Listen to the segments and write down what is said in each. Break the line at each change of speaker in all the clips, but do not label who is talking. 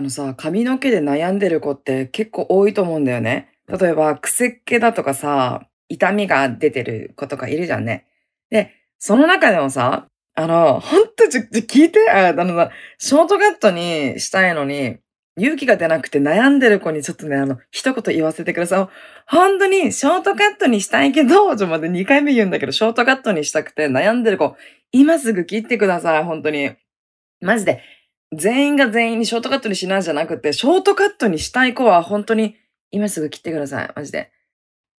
あのさ、髪の毛で悩んでる子って結構多いと思うんだよね。例えば、癖っ気だとかさ、痛みが出てる子とかいるじゃんね。で、その中でもさ、あの、ほんとちょ、ちょ、聞いて、ああの、ショートカットにしたいのに、勇気が出なくて悩んでる子にちょっとね、あの、一言言わせてください。本当に、ショートカットにしたいけど、ちょ待って、2回目言うんだけど、ショートカットにしたくて悩んでる子、今すぐ切ってください、本当に。マジで。全員が全員にショートカットにしないじゃなくて、ショートカットにしたい子は本当に、今すぐ切ってください、マジで。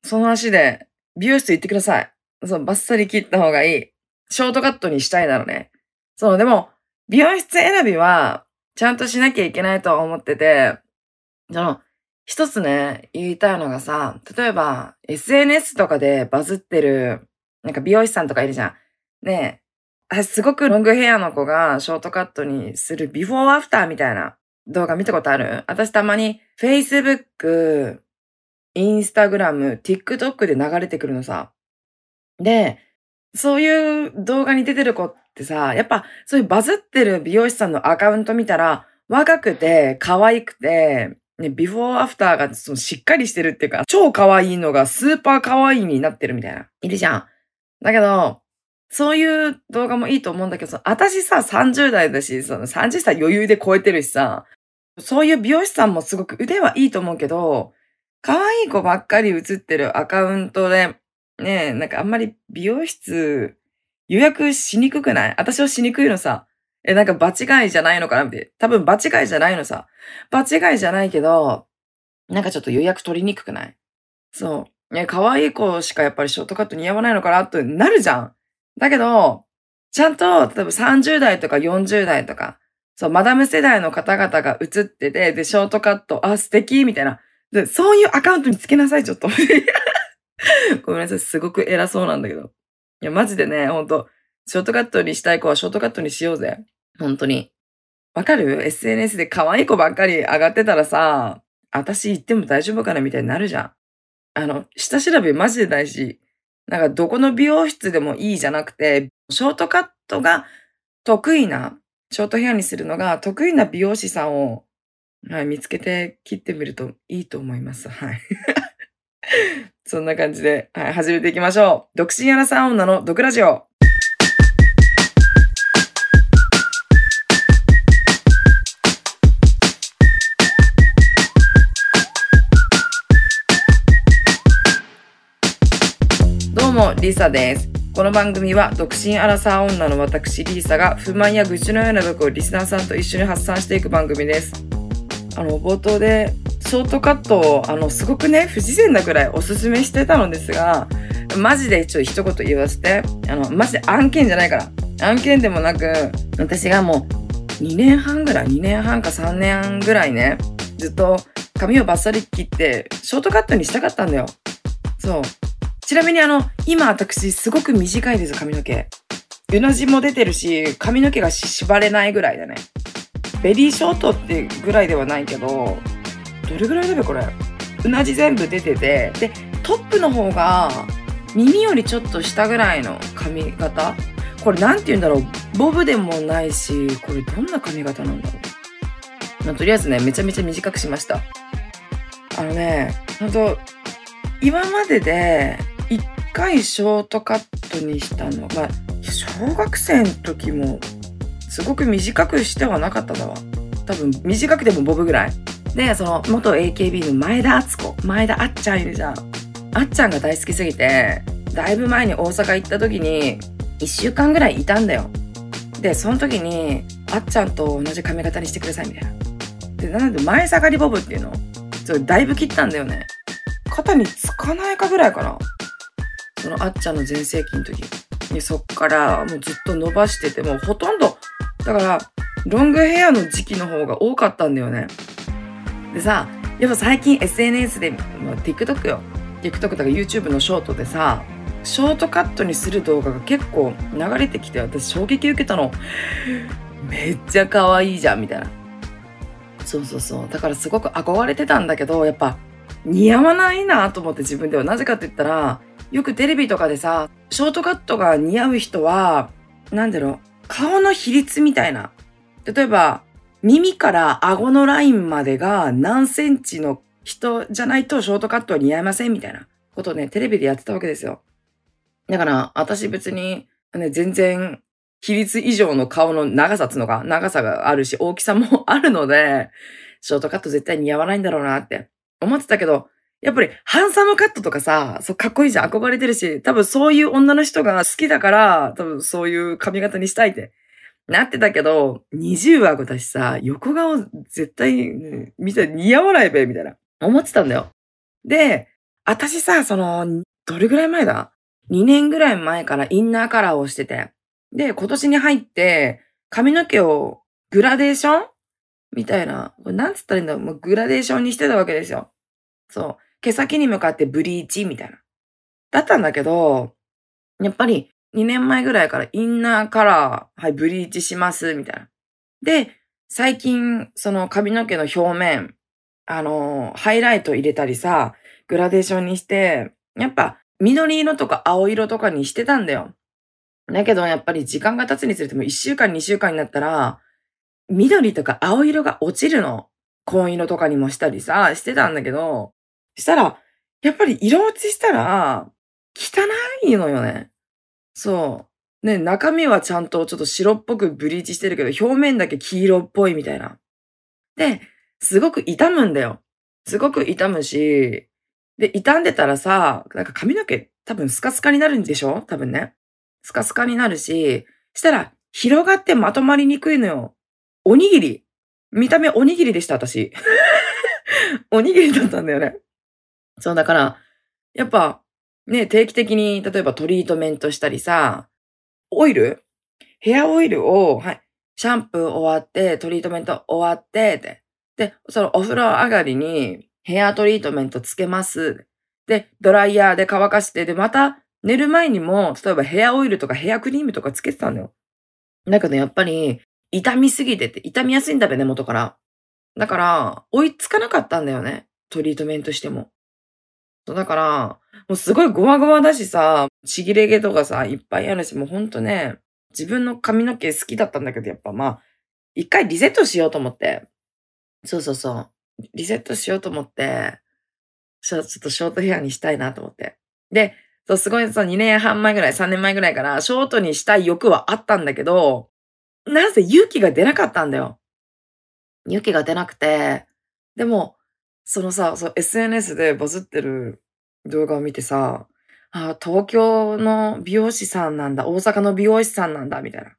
その足で、美容室行ってください。そう、バッサリ切った方がいい。ショートカットにしたいならね。そう、でも、美容室選びは、ちゃんとしなきゃいけないと思ってて、その、一つね、言いたいのがさ、例えば、SNS とかでバズってる、なんか美容師さんとかいるじゃん。ねえ、すごくロングヘアの子がショートカットにするビフォーアフターみたいな動画見たことある？私たまに Facebook、Instagram、TikTok で流れてくるのさ。で、そういう動画に出てる子ってさ、やっぱそういうバズってる美容師さんのアカウント見たら、若くて、可愛くて、ね、ビフォーアフターがそのしっかりしてるっていうか、超可愛いのがスーパー可愛いになってるみたいな。いるじゃん。だけど、そういう動画もいいと思うんだけど、私さ、30代だし、その30歳余裕で超えてるしさ、そういう美容師さんもすごく腕はいいと思うけど、可愛い子ばっかり映ってるアカウントで、ねえ、なんかあんまり美容室予約しにくくない？私はしにくいのさ。え、なんか場違いじゃないのかなって。多分場違いじゃないのさ。場違いじゃないけど、なんかちょっと予約取りにくくない？そう。ね、可愛い子しかやっぱりショートカット似合わないのかなってなるじゃん。だけど、ちゃんと、例えば30代とか40代とか、そう、マダム世代の方々が映ってて、で、ショートカット、あ、素敵みたいな。で、そういうアカウントにつけなさい、ちょっと。ごめんなさい、すごく偉そうなんだけど。いや、マジでね、ほんと、ショートカットにしたい子はショートカットにしようぜ。本当に。わかる ?SNS で可愛い子ばっかり上がってたらさ、私行っても大丈夫かなみたいになるじゃん。あの、下調べマジで大事。なんかどこの美容室でもいいじゃなくて、ショートカットが得意な、ショートヘアにするのが得意な美容師さんを、はい、見つけて切ってみるといいと思います。はい。そんな感じで、はい、始めていきましょう。独身アラサー女の毒ラジオ。も、リサです。この番組は独身アラサー女の私リーサが不満や愚痴のようなとこをリスナーさんと一緒に発散していく番組です。あの、冒頭でショートカットを、あの、すごくね、不自然なくらいおすすめしてたのですが、マジでちょっと一言言わせて、あの、マジで案件じゃないから。案件でもなく、私がもう2年半ぐらい、2年半か3年ぐらいね、ずっと髪をバッサリ切って、ショートカットにしたかったんだよ。そう。ちなみにあの、今私すごく短いです、髪の毛。うなじも出てるし、髪の毛が縛れないぐらいだね。ベリーショートってぐらいではないけど、どれぐらいだべこれ。うなじ全部出てて、で、トップの方が耳よりちょっと下ぐらいの髪型？これなんて言うんだろう？ボブでもないし、これどんな髪型なんだろう？まあ、とりあえずね、めちゃめちゃ短くしました。あのね、ほんと、今までで回ショートカットにしたのが、小学生の時もすごく短くしてはなかっただわ。多分短くてもボブぐらい。で、その元 AKB の前田敦子、前田あっちゃんいるじゃん。あっちゃんが大好きすぎて、だいぶ前に大阪行った時に、一週間ぐらいいたんだよ。で、その時に、あっちゃんと同じ髪型にしてくださいみたいな。で、なので前下がりボブっていうのそれだいぶ切ったんだよね。肩につかないかぐらいかな。そのあっちゃんの全盛期の時。で、そっからもうずっと伸ばしてて、もうほとんど、だから、ロングヘアの時期の方が多かったんだよね。でさ、やっぱ最近 SNS で、まあ、TikTok よ。TikTok とか YouTube のショートでさ、ショートカットにする動画が結構流れてきて、私衝撃受けたの。めっちゃ可愛いじゃん、みたいな。そうそうそう。だからすごく憧れてたんだけど、やっぱ似合わないなと思って自分では。なぜかって言ったら、よくテレビとかでさ、ショートカットが似合う人は、なんだろう、顔の比率みたいな。例えば、耳から顎のラインまでが何センチの人じゃないとショートカットは似合いませんみたいなことをね、テレビでやってたわけですよ。だから、私別に、ね、全然、比率以上の顔の長さつのが、長さがあるし、大きさもあるので、ショートカット絶対似合わないんだろうなって思ってたけど、やっぱりハンサムカットとかさ、そうかっこいいじゃん、憧れてるし、多分そういう女の人が好きだから、多分そういう髪型にしたいってなってたけど、20話だしさ、横顔絶対、ね、見て似合わないべ、みたいな。思ってたんだよ。で、私さ、その、どれぐらい前だ ?2 年ぐらい前からインナーカラーをしてて。で、今年に入って、髪の毛をグラデーション？みたいな。なんつったらいいんだろうもうグラデーションにしてたわけですよ。そう。毛先に向かってブリーチみたいな。だったんだけど、やっぱり2年前ぐらいからインナーカラー、はい、ブリーチします、みたいな。で、最近、その髪の毛の表面、あの、ハイライト入れたりさ、グラデーションにして、やっぱ緑色とか青色とかにしてたんだよ。だけどやっぱり時間が経つにつれても1週間2週間になったら、緑とか青色が落ちるの。紺色とかにもしたりさ、してたんだけど、したら、やっぱり色落ちしたら、汚いのよね。そう。ね、中身はちゃんとちょっと白っぽくブリーチしてるけど、表面だけ黄色っぽいみたいな。で、すごく傷むんだよ。すごく傷むし、で、傷んでたらさ、なんか髪の毛多分スカスカになるんでしょ？多分ね。スカスカになるし、したら広がってまとまりにくいのよ。おにぎり。見た目おにぎりでした、私。おにぎりだったんだよね。そう、だから、やっぱ、ね、定期的に、例えばトリートメントしたりさ、オイル？ヘアオイルを、はい、シャンプー終わって、トリートメント終わって、で、で、そのお風呂上がりにヘアトリートメントつけます。で、ドライヤーで乾かして、で、また寝る前にも、例えばヘアオイルとかヘアクリームとかつけてたんだよ。だけどやっぱり、痛みすぎてて、痛みやすいんだべ、根元から。だから、追いつかなかったんだよね。トリートメントしても。だから、もうすごいゴワゴワだしさ、ちぎれ毛とかさ、いっぱいあるし、もうほんとね、自分の髪の毛好きだったんだけど、やっぱまあ、一回リセットしようと思って。そうそうそう。リセットしようと思って、ちょっとショートヘアにしたいなと思って。で、そう、すごいさ、2年半前ぐらい、3年前ぐらいから、ショートにしたい欲はあったんだけど、なぜ勇気が出なかったんだよ。勇気が出なくて、でも、そのさ、そ SNS でバズってる動画を見てさ、あ、東京の美容師さんなんだ、大阪の美容師さんなんだ、みたいな。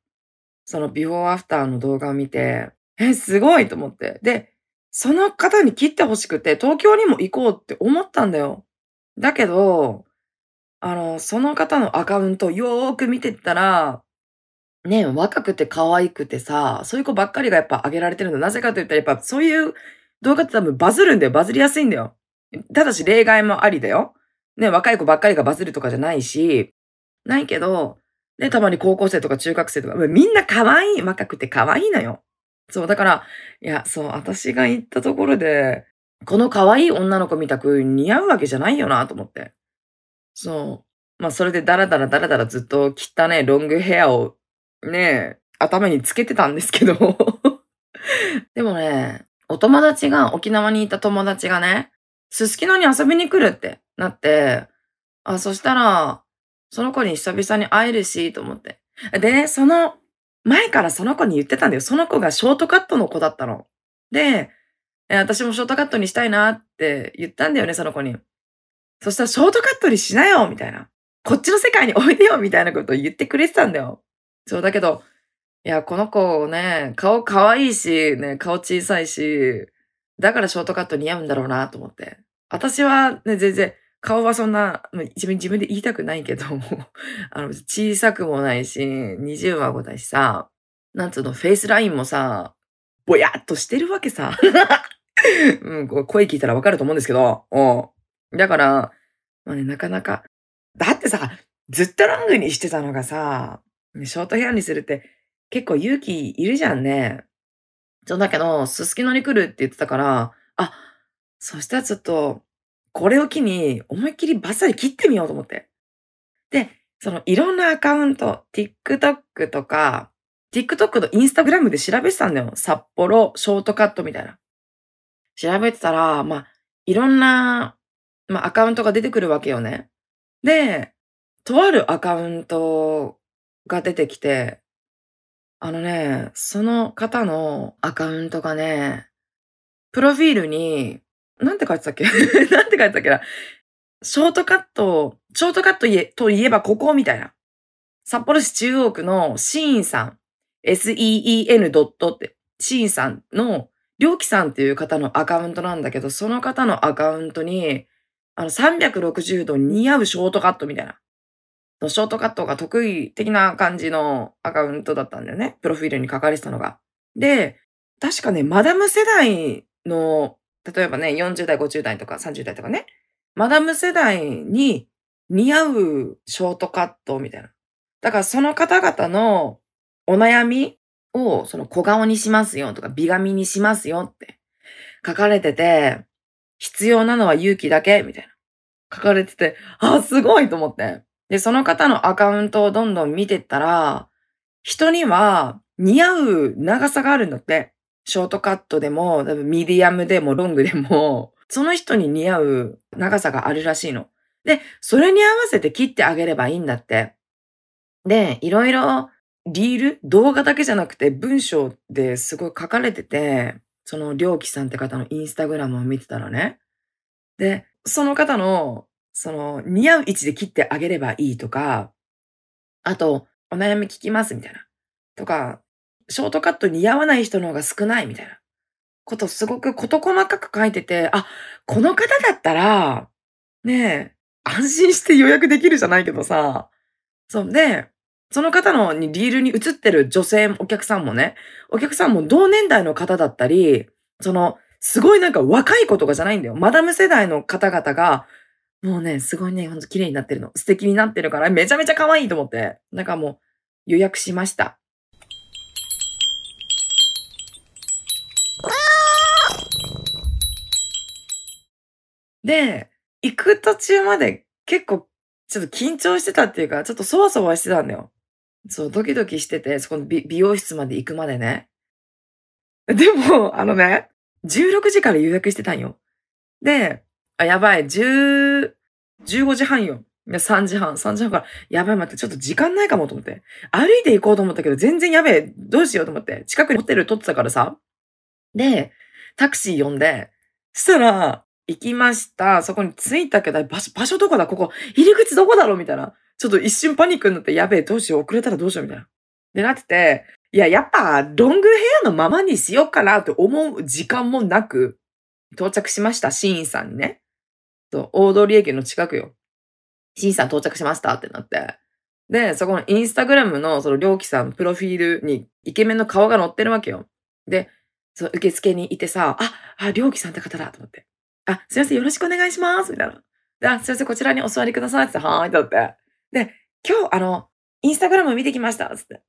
そのビフォーアフターの動画を見て、え、すごいと思って。で、その方に切ってほしくて、東京にも行こうって思ったんだよ。だけど、あの、その方のアカウントよーく見てったら、ね、若くて可愛くてさ、そういう子ばっかりがやっぱ上げられてるの。なぜかと言ったらやっぱそういう動画って多分バズるんだよ。バズりやすいんだよ。ただし例外もありだよ。ね、若い子ばっかりがバズるとかじゃないし、ないけど、ね、たまに高校生とか中学生とか、みんな可愛い、若くて可愛いのよ。そう、だから、いや、そう、私が行ったところで、この可愛い女の子みたく似合うわけじゃないよなと思って。そう。まあ、それでダラダラダラダラずっと汚ね、ロングヘアをね、頭につけてたんですけど でもね、お友達が、沖縄にいた友達がね、すすきのに遊びに来るってなって、あ、そしたら、その子に久々に会えるし、と思って。でね、その、前からその子に言ってたんだよ。その子がショートカットの子だったの。で、私もショートカットにしたいなって言ったんだよね、その子に。そしたらショートカットにしなよみたいな。こっちの世界においでよみたいなことを言ってくれてたんだよ。そう、だけど、いや、この子ね、顔可愛いし、ね、顔小さいし、だからショートカット似合うんだろうなと思って。私はね、全然、顔はそんな、自分、自分で言いたくないけど、あの、小さくもないし、20は5だしさ、なんつうの、フェイスラインもさ、ぼやっとしてるわけさ。うん、声聞いたらわかると思うんですけど、うん。だから、まあね、なかなか、だってさ、ずっとロングにしてたのがさ、ショートヘアにするって結構勇気いるじゃんね。そうだけど、すすきのに来るって言ってたから、あ、そしたらちょっと、これを機に思いっきりバッサリ切ってみようと思って。で、そのいろんなアカウント、TikTok とか、TikTok と Instagram で調べてたんだよ。札幌ショートカットみたいな。調べてたら、まあ、いろんな、まあ、アカウントが出てくるわけよね。で、とあるアカウントが出てきて、あのね、その方のアカウントがね、プロフィールに、なんて書いてたっけ？なんて書いてたっけな？ショートカット、ショートカットといえばここみたいな。札幌市中央区のシーンさん、seen ドットって、シーンさんの、りょうきさんっていう方のアカウントなんだけど、その方のアカウントに、あの、360度似合うショートカットみたいな。ショートカットが得意的な感じのアカウントだったんだよね。プロフィールに書かれてたのが。で、確かね、マダム世代の、例えばね、40代、50代とか30代とかね、マダム世代に似合うショートカットみたいな。だからその方々のお悩みをその小顔にしますよとか美髪にしますよって書かれてて、必要なのは勇気だけみたいな。書かれてて、あ、すごいと思って。で、その方のアカウントをどんどん見てったら、人には似合う長さがあるんだって。ショートカットでも、ミディアムでもロングでも、その人に似合う長さがあるらしいの。で、それに合わせて切ってあげればいいんだって。で、いろいろリール動画だけじゃなくて文章ですごい書かれてて、そのりょうきさんって方のインスタグラムを見てたらね。で、その方の、その似合う位置で切ってあげればいいとか、あと、お悩み聞きますみたいな。とか、ショートカット似合わない人の方が少ないみたいな。ことすごく事細かく書いてて、あ、この方だったら、ねえ、安心して予約できるじゃないけどさ、そう。で、その方のリールに映ってる女性、お客さんもね、お客さんも同年代の方だったり、その、すごいなんか若い子とかじゃないんだよ。マダム世代の方々が、もうね、すごいね、ほんと綺麗になってるの。素敵になってるから、めちゃめちゃ可愛いと思って。なんかもう、予約しました。で、行く途中まで結構ちょっと緊張してたっていうか、ちょっとそわそわしてたんだよ。そう、ドキドキしてて、そこの美容室まで行くまでね。でも、あのね、16時から予約してたんよ。で、あ、やばい、10、15時半よ。3時半、3時半から、やばい待って、ちょっと時間ないかもと思って。歩いて行こうと思ったけど、全然やべえ、どうしようと思って。近くにホテル取ってたからさ。で、タクシー呼んで、したら、行きました。そこに着いたけど、場所、場所どこだ？ここ、入り口どこだろう？みたいな。ちょっと一瞬パニックになって、やべえ、どうしよう、遅れたらどうしよう？みたいな。で、なってて、いや、やっぱ、ロングヘアのままにしようかなって思う時間もなく、到着しました、シーンさんにね。と、大通駅の近くよ。シーンさん到着しましたってなって。で、そこのインスタグラムのその、りょうきさんプロフィールにイケメンの顔が載ってるわけよ。で、その受付にいてさ、あ、あ、りょうきさんって方だと思って。あ、すいません、よろしくお願いします。みたいな。で、あ、すいません、こちらにお座りください。ってはーい、だって。で、今日、あの、インスタグラム見てきました。つって。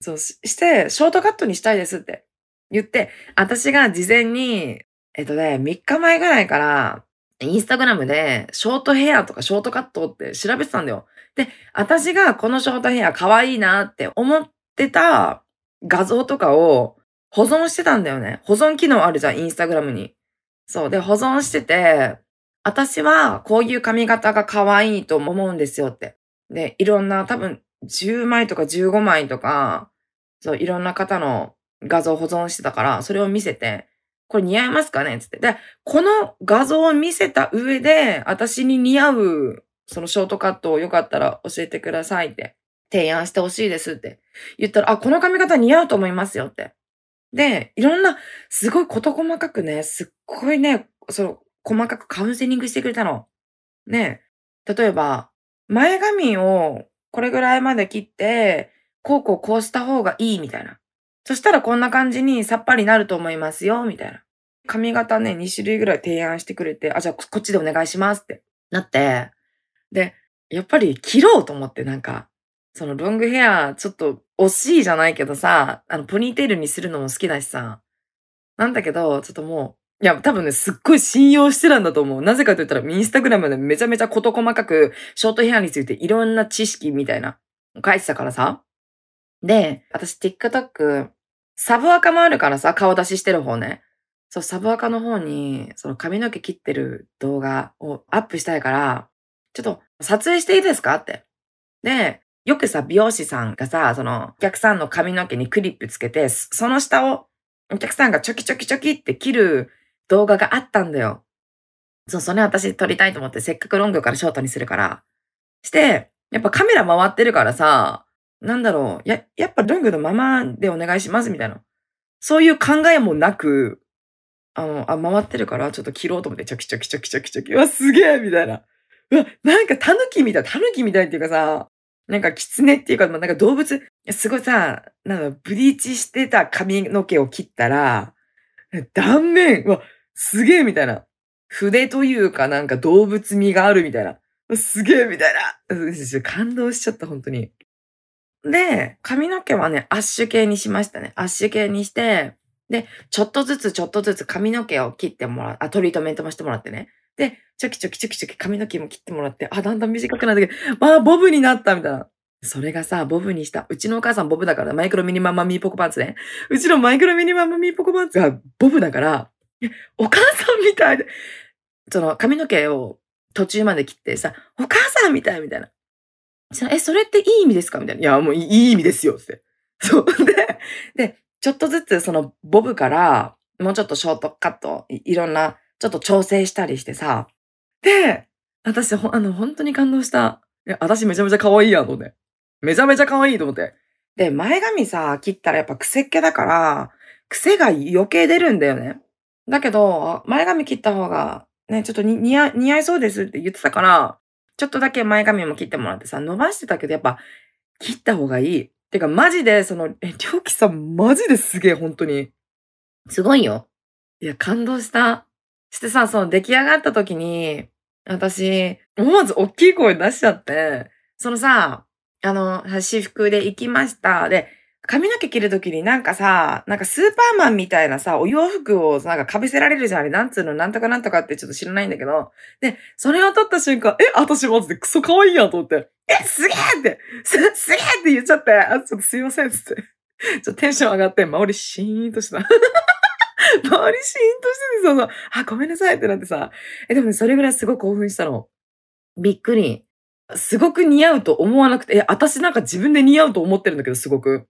そうし、して、ショートカットにしたいですって言って、私が事前に、えっとね、3日前ぐらいから、インスタグラムで、ショートヘアとかショートカットって調べてたんだよ。で、私がこのショートヘア可愛いなって思ってた画像とかを保存してたんだよね。保存機能あるじゃん、インスタグラムに。そう。で、保存してて、私はこういう髪型が可愛いと思うんですよって。で、いろんな多分10枚とか15枚とか、そう、いろんな方の画像保存してたから、それを見せて、これ似合いますかね？つって。で、この画像を見せた上で、私に似合う、そのショートカットをよかったら教えてくださいって、提案してほしいですって言ったら、あ、この髪型似合うと思いますよって。で、いろんな、すごい事細かくね、すっごいね、その、細かくカウンセリングしてくれたの。ね、例えば、前髪をこれぐらいまで切って、こうこうこうした方がいいみたいな。そしたらこんな感じにさっぱりなると思いますよ、みたいな。髪型ね、2種類ぐらい提案してくれて、あ、じゃあこっちでお願いしますってなって、で、やっぱり切ろうと思ってなんか、そのロングヘア、ちょっと惜しいじゃないけどさ、あの、ポニーテールにするのも好きだしさ。なんだけど、ちょっともう、いや、多分ね、すっごい信用してたんだと思う。なぜかと言ったら、インスタグラムでめちゃめちゃ事細かく、ショートヘアについていろんな知識みたいな、書いてたからさ。で、私 TikTok、サブアカもあるからさ、顔出ししてる方ね。そう、サブアカの方に、その髪の毛切ってる動画をアップしたいから、ちょっと撮影していいですかって。で、よくさ、美容師さんがさ、その、お客さんの髪の毛にクリップつけて、その下をお客さんがチョキチョキチョキって切る動画があったんだよ。そう、それ私撮りたいと思って、せっかくロングからショートにするから。して、やっぱカメラ回ってるからさ、なんだろう、や、やっぱロングのままでお願いしますみたいな。そういう考えもなく、あの、あ、回ってるからちょっと切ろうと思って、チョキチョキチョキチョキチョキ。うわ、すげえみたいな。うわ、なんかタヌキみたい、タヌキみたいっていうかさ、なんか狐っていうか、なんか動物、すごいさ、なんかブリーチしてた髪の毛を切ったら、断面、うわ、すげえみたいな。筆というかなんか動物味があるみたいな。すげえみたいな。感動しちゃった、本当に。で、髪の毛はね、アッシュ系にしましたね。アッシュ系にして、で、ちょっとずつちょっとずつ髪の毛を切ってもらう。あ、トリートメントもしてもらってね。で、チョキチョキチョキチョキ髪の毛も切ってもらって、あ、だんだん短くなってけど、あ、ボブになったみたいな。それがさ、ボブにした。うちのお母さんボブだから、マイクロミニママミーポコパンツね。うちのマイクロミニママミーポコパンツがボブだから、お母さんみたいで、その髪の毛を途中まで切ってさ、お母さんみたいみたいな。え、それっていい意味ですか？みたいな。いや、もういい意味ですよって。そう。で、で、ちょっとずつそのボブから、もうちょっとショートカット、いろんな、ちょっと調整したりしてさ。で、私、あの、本当に感動した。いや、私めちゃめちゃ可愛いやんと思って。めちゃめちゃ可愛いと思って。で、前髪さ、切ったらやっぱ癖っ気だから、癖が余計出るんだよね。だけど、前髪切った方が、ね、ちょっと似合似合いそうですって言ってたから、ちょっとだけ前髪も切ってもらってさ、伸ばしてたけど、やっぱ、切った方がいい。てか、マジで、その、え、りょうきさん、マジですげえ、本当に。すごいよ。いや、感動した。してさ、その出来上がった時に、私、思わず大きい声出しちゃって、そのさ、あの、私服で行きました。で、髪の毛切るときになんかさ、なんかスーパーマンみたいなさ、お洋服をなんか被せられるじゃん。あれ、なんつうの、なんとかなんとかってちょっと知らないんだけど。で、それを撮った瞬間、え、私マジでクソ可愛いやんと思って、え、すげえって、す、すげえって言っちゃって、あ、ちょっとすいませんっ、つって。ちょっとテンション上がって、周りシーンとした。周りシーンとしててそうそう。あ、ごめんなさいってなってさ。え、でもね、それぐらいすごい興奮したの。びっくり。すごく似合うと思わなくて、え、私なんか自分で似合うと思ってるんだけど、すごく。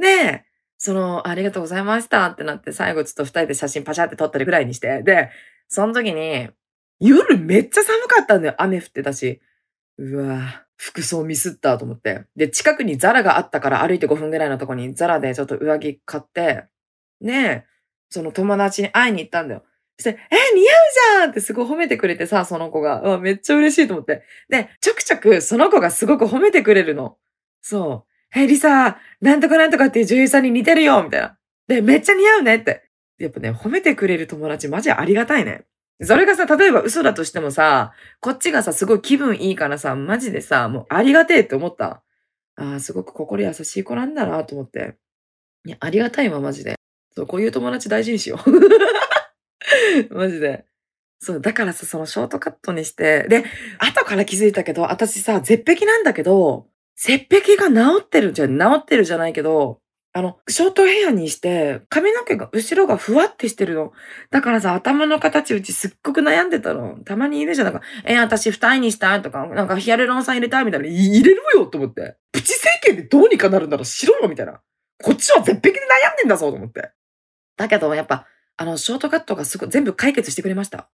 で、その、ありがとうございましたってなって、最後ちょっと二人で写真パシャって撮ったりぐらいにして、で、その時に、夜めっちゃ寒かったんだよ。雨降ってたし。うわ服装ミスったと思って。で、近くにザラがあったから歩いて5分ぐらいのとこにザラでちょっと上着買って、ねその友達に会いに行ったんだよ。して、え、似合うじゃんってすごい褒めてくれてさ、その子が。うわ、めっちゃ嬉しいと思って。で、ちょくちょくその子がすごく褒めてくれるの。そう。え、リサ、なんとかなんとかっていう女優さんに似てるよみたいな。で、めっちゃ似合うねって。やっぱね、褒めてくれる友達マジありがたいね。それがさ、例えば嘘だとしてもさ、こっちがさ、すごい気分いいからさ、マジでさ、もうありがてえって思った。ああ、すごく心優しい子なんだなと思って。いや、ありがたいわ、マジで。そう、こういう友達大事にしよう。マジで。そう、だからさ、そのショートカットにして、で、後から気づいたけど、私さ、絶壁なんだけど、絶壁が治ってるじゃ、治ってるじゃないけど、あの、ショートヘアにして、髪の毛が、後ろがふわってしてるの。だからさ、頭の形うちすっごく悩んでたの。たまにいるじゃん。なんか、えー、私二重にしたいとか、なんかヒアルロン酸入れたみたいな。入れるよと思って。プチ整形でどうにかなるんだろ、しろよみたいな。こっちは絶壁で悩んでんだぞと思って。だけど、やっぱ、あの、ショートカットがすごい全部解決してくれました。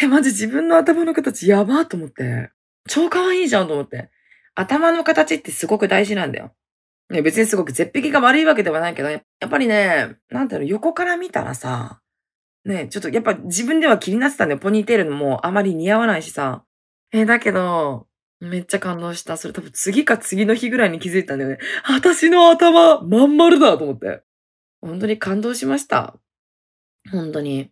え、マジ自分の頭の形やばと思って。超可愛いじゃんと思って。頭の形ってすごく大事なんだよ。ね、別にすごく絶壁が悪いわけではないけど、やっぱりね、なんだろう、横から見たらさ、ね、ちょっとやっぱ自分では気になってたんだよ。ポニーテールのもあまり似合わないしさ。えだけど、めっちゃ感動した。それ多分次か次の日ぐらいに気づいたんだよね。私の頭、まん丸だと思って。本当に感動しました。本当に。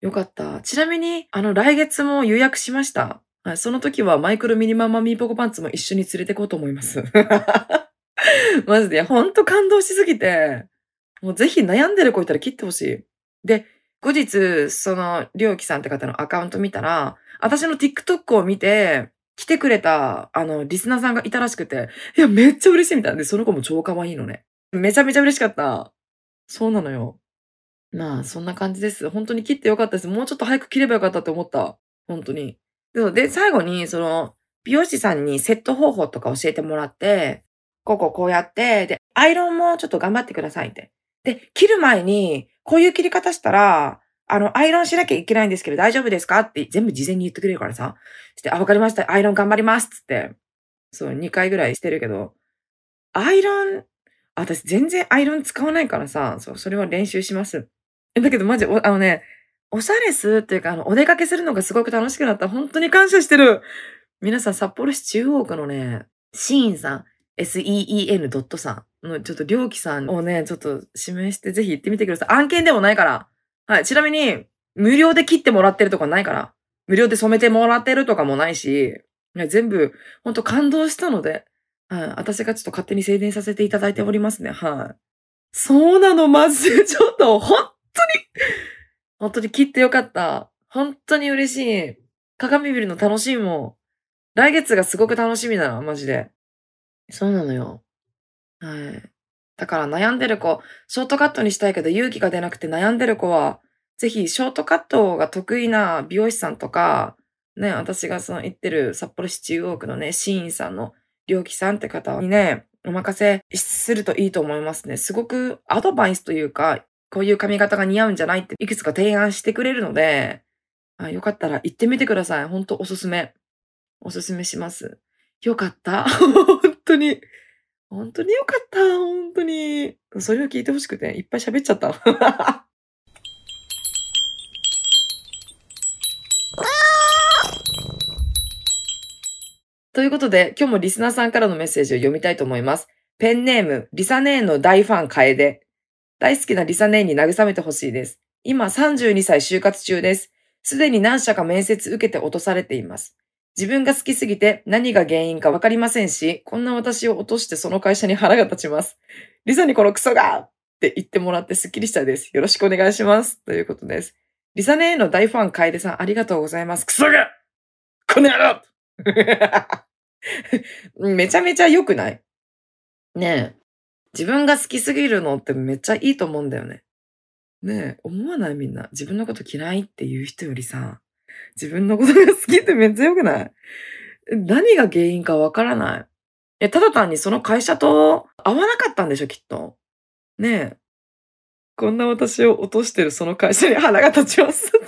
よかった。ちなみに、あの、来月も予約しました。はい、その時はマイクロミニママミーポコパンツも一緒に連れてこうと思います。マジで、ほんと感動しすぎて、もうぜひ悩んでる子いたら切ってほしい。で、後日、その、りょうきさんって方のアカウント見たら、私の TikTok を見て、来てくれた、あの、リスナーさんがいたらしくて、いや、めっちゃ嬉しいみたいな。で、その子も超可愛いのね。めちゃめちゃ嬉しかった。そうなのよ。まあ、そんな感じです。本当に切ってよかったです。もうちょっと早く切ればよかったって思った。本当に。で、最後に、その、美容師さんにセット方法とか教えてもらって、こここうやって、で、アイロンもちょっと頑張ってくださいって。で、切る前に、こういう切り方したら、あの、アイロンしなきゃいけないんですけど大丈夫ですかって全部事前に言ってくれるからさ。して、あ、わかりました。アイロン頑張りますつって。そう、2回ぐらいしてるけど、アイロン、私全然アイロン使わないからさ、そう、それは練習します。だけどマジ、あのね、おしゃれするっていうか、あの、お出かけするのがすごく楽しくなった。本当に感謝してる。皆さん、札幌市中央区のね、シーンさん、seen. ドットさんの、ちょっと、りょうきさんをね、ちょっと指名してぜひ行ってみてください。案件でもないから。はい。ちなみに、無料で切ってもらってるとかないから。無料で染めてもらってるとかもないし、全部、ほんと感動したので、はい。私がちょっと勝手に宣伝させていただいておりますね。はい。そうなの、マジで。ちょっと、本当に、本当に切ってよかった。本当に嬉しい。鏡見るの楽しいもん。来月がすごく楽しみだな、マジで。そうなのよ。はい。だから悩んでる子、ショートカットにしたいけど勇気が出なくて悩んでる子は、ぜひショートカットが得意な美容師さんとか、ね、私がその行ってる札幌市中央区のね、シーンさんの良気さんって方にね、お任せするといいと思いますね。すごくアドバイスというか、こういう髪型が似合うんじゃないっていくつか提案してくれるので、あよかったら行ってみてください。ほんとおすすめ。おすすめします。よかった。本当に。本当によかった。本当に。それを聞いてほしくて、いっぱい喋っちゃった。ということで、今日もリスナーさんからのメッセージを読みたいと思います。ペンネーム、リサネーの大ファン楓。大好きなリサネーンに慰めてほしいです。今32歳就活中です。すでに何社か面接受けて落とされています。自分が好きすぎて何が原因かわかりませんし、こんな私を落としてその会社に腹が立ちます。リサにこのクソがって言ってもらってスッキリしたいです。よろしくお願いします。ということです。リサネへの大ファン、楓さん、ありがとうございます。クソがこの野郎 めちゃめちゃ良くない？ねえ。自分が好きすぎるのってめっちゃいいと思うんだよね。ねえ、思わないみんな。自分のこと嫌いっていう人よりさ、自分のことが好きってめっちゃ良くない？何が原因かわからない。え、ただ単にその会社と合わなかったんでしょ、きっと。ねえ。こんな私を落としてるその会社に腹が立ちます も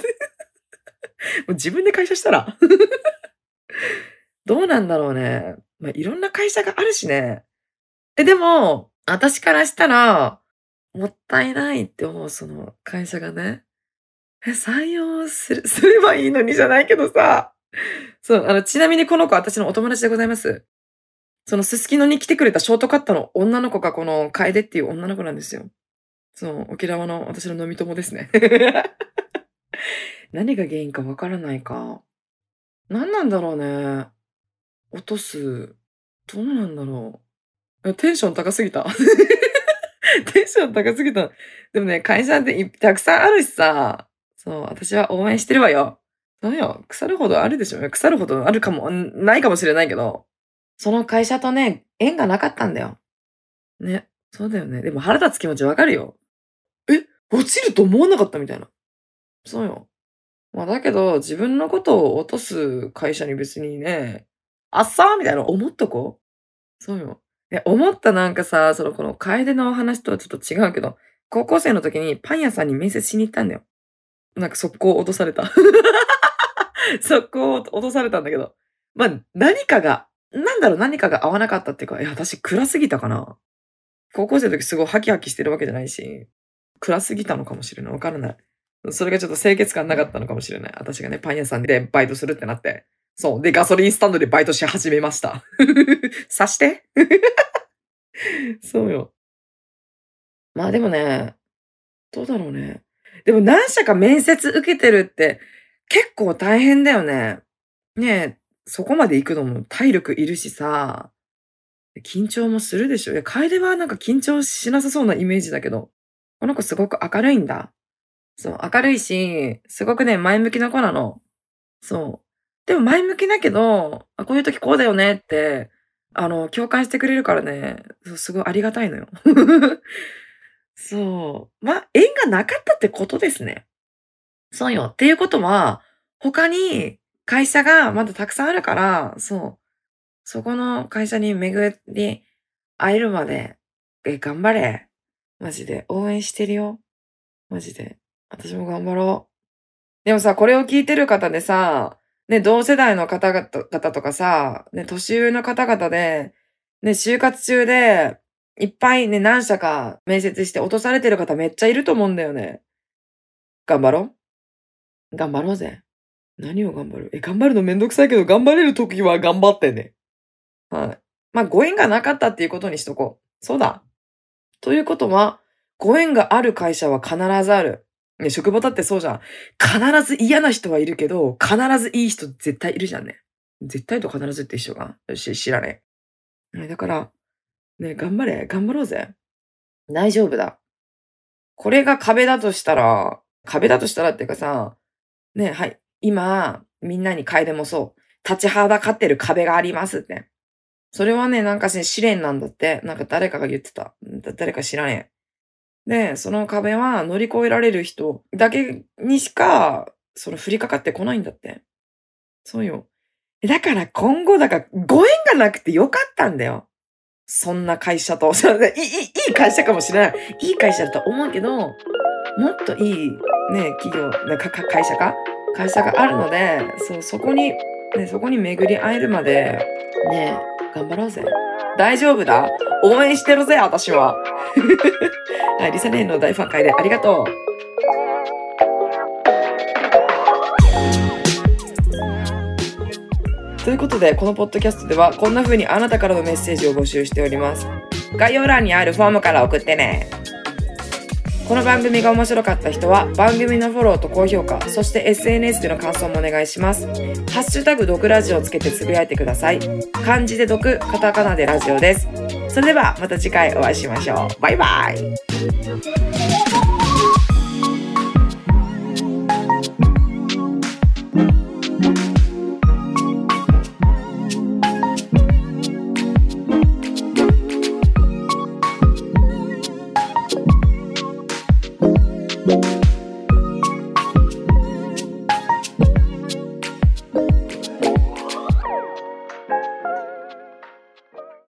う自分で会社したら どうなんだろうね。まあ、いろんな会社があるしね。え、でも、私からしたら、もったいないって思う、その会社がね。え、採用する、すればいいのにじゃないけどさ。そう、あの、ちなみにこの子私のお友達でございます。そのすすきのに来てくれたショートカットの女の子がこの楓っていう女の子なんですよ。そう、沖縄の私の飲み友ですね。何が原因かわからないか。何なんだろうね。落とす。どうなんだろう。テンション高すぎた？テンション高すぎた。でもね、会社ってたくさんあるしさ、そう、私は応援してるわよ。そうよ。腐るほどあるでしょ。腐るほどあるかも、ないかもしれないけど、その会社とね、縁がなかったんだよ。ね。そうだよね。でも腹立つ気持ちわかるよ。え？落ちると思わなかったみたいな。そうよ。まあだけど、自分のことを落とす会社に別にね、あっさーみたいな思っとこう。そうよ。え、思ったなんかさ、そのこの楓の話とはちょっと違うけど、高校生の時にパン屋さんに面接しに行ったんだよ。なんか速攻落とされた。速攻落とされたんだけど。まあ、何かが、なんだろう、何かが合わなかったっていうか、いや、私暗すぎたかな。高校生の時すごいハキハキしてるわけじゃないし、暗すぎたのかもしれない。わからない。それがちょっと清潔感なかったのかもしれない。私がね、パン屋さんでバイトするってなって。そう。で、ガソリンスタンドでバイトし始めました。刺して？そうよ。まあでもね、どうだろうね。でも何社か面接受けてるって結構大変だよね。ねえ、そこまで行くのも体力いるしさ、緊張もするでしょ。いや、楓はなんか緊張しなさそうなイメージだけど、この子すごく明るいんだ。そう、明るいし、すごくね、前向きな子なの。そう。でも前向きだけど、あこういう時こうだよねって、あの、共感してくれるからね、すごいありがたいのよ。そう。まあ、縁がなかったってことですね。そうよ。っていうことは、他に会社がまだたくさんあるから、そう。そこの会社に巡り会えるまで、え、頑張れ。マジで。応援してるよ。マジで。私も頑張ろう。でもさ、これを聞いてる方でさ、ね、同世代の方々とかさ、ね、年上の方々で、ね、就活中で、いっぱいね、何社か面接して落とされてる方めっちゃいると思うんだよね。頑張ろう。頑張ろうぜ。何を頑張る？え、頑張るのめんどくさいけど、頑張れる時は頑張ってね。はい。まあ、ご縁がなかったっていうことにしとこう。そうだ。ということは、ご縁がある会社は必ずある。ね、職場だってそうじゃん。必ず嫌な人はいるけど、必ずいい人絶対いるじゃんね。絶対と必ずって一緒かし、知らねえ。ね、だから、ね、頑張れ、頑張ろうぜ。大丈夫だ。これが壁だとしたら、壁だとしたらっていうかさ、ね、はい。今、みんなに楓もそう。立ちはだかってる壁がありますって。それはね、なんかし、試練なんだって。なんか誰かが言ってた。誰か知らねえ。で、その壁は乗り越えられる人だけにしか、その降りかかってこないんだって。そうよ。だから今後、だからご縁がなくてよかったんだよ。そんな会社と、いい、いい会社かもしれない。いい会社だと思うけど、もっといい、ね、企業、か、か、会社か？会社があるので、そう、そこに、ね、そこに巡り会えるまで、ね、頑張ろうぜ。大丈夫だ？応援してるぜ、私は。はい、リサネンの大ファン会でありがとう。ということで、このポッドキャストでは、こんな風にあなたからのメッセージを募集しております。概要欄にあるフォームから送ってね。この番組が面白かった人は番組のフォローと高評価、そして SNS での感想もお願いします。ハッシュタグ毒ラジオをつけてつぶやいてください。漢字で毒、カタカナでラジオです。それではまた次回お会いしましょう。バイバイ。